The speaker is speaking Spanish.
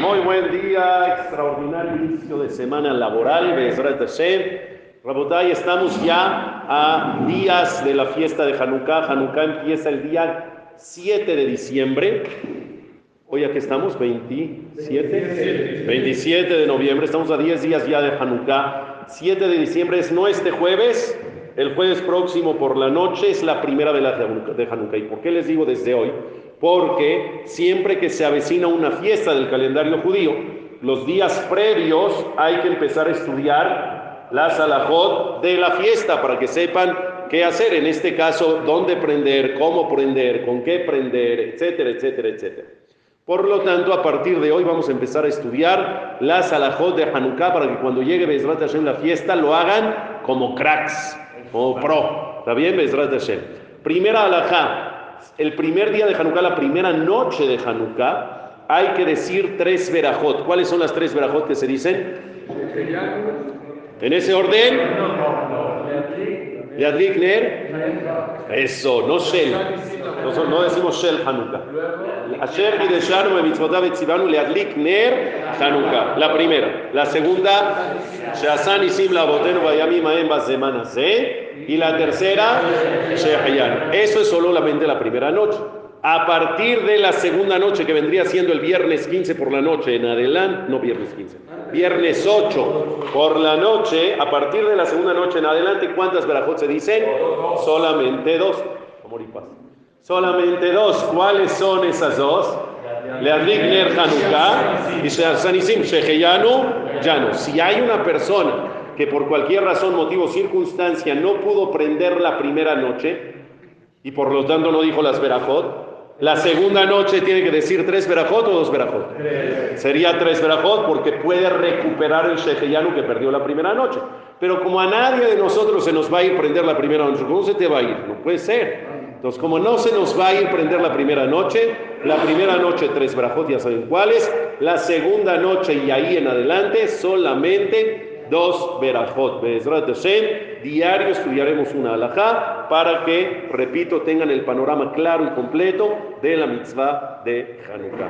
Muy buen día, extraordinario inicio de semana laboral, Rabotay, estamos ya a días de la fiesta de Hanukkah. Hanukkah empieza el día 7 de diciembre. Hoy aquí estamos, 27, 27 de noviembre, estamos a 10 días ya de Hanukkah. 7 de diciembre es no este jueves, el jueves próximo por la noche es la primera vela de Hanukkah. ¿Y por qué les digo desde hoy? Porque siempre que se avecina una fiesta del calendario judío, los días previos hay que empezar a estudiar la salahot de la fiesta para que sepan qué hacer. En este caso, dónde prender, cómo prender, con qué prender, etcétera, etcétera, etcétera. Por lo tanto, a partir de hoy vamos a empezar a estudiar la salahot de Hanukkah para que cuando llegue Bezrat Hashem la fiesta lo hagan como cracks o pro. ¿Está bien? Bezrat Hashem. Primera alajá. El primer día de Hanukkah, la primera noche de Hanukkah, hay que decir tres verajot. ¿Cuáles son las tres verajot que se dicen? En ese orden. Yadlik Ner. Eso, no Shel. No, no decimos Shel Hanukkah. Asher Gideshanu Bemitzvotav Etzivanu Leadlik Ner Hanukkah. La primera. La segunda, Shasan Isim Labotenu Vayami Maem Bazemana Se. Y la tercera, Shehayan. Eso es solamente la primera noche. A partir de la segunda noche, que vendría siendo el viernes 15 por la noche en adelante, no viernes 15, viernes 8 por la noche, a partir de la segunda noche en adelante, ¿cuántas verajot se dicen? Solamente dos. Amor y paz. Solamente dos. ¿Cuáles son esas dos? Leadlik Ner Hanukkah y Sanisim Sheheyanu Yanu. Si hay una persona que por cualquier razón, motivo, circunstancia no pudo prender la primera noche y por lo tanto no dijo las verajot, la segunda noche tiene que decir tres verajot o dos verajot. Sería tres verajot porque puede recuperar el Sheheyanu que perdió la primera noche. Pero como a nadie de nosotros se nos va a ir prender la primera noche, ¿cómo se te va a ir? No puede ser. Entonces, como no se nos va a ir prender la primera noche, la primera noche tres verajot, ya saben cuáles. La segunda noche y ahí en adelante solamente dos verajot. Bezrat Hashem, diario estudiaremos una alajá para que, repito, tengan el panorama claro y completo de la mitzvah de Hanukkah.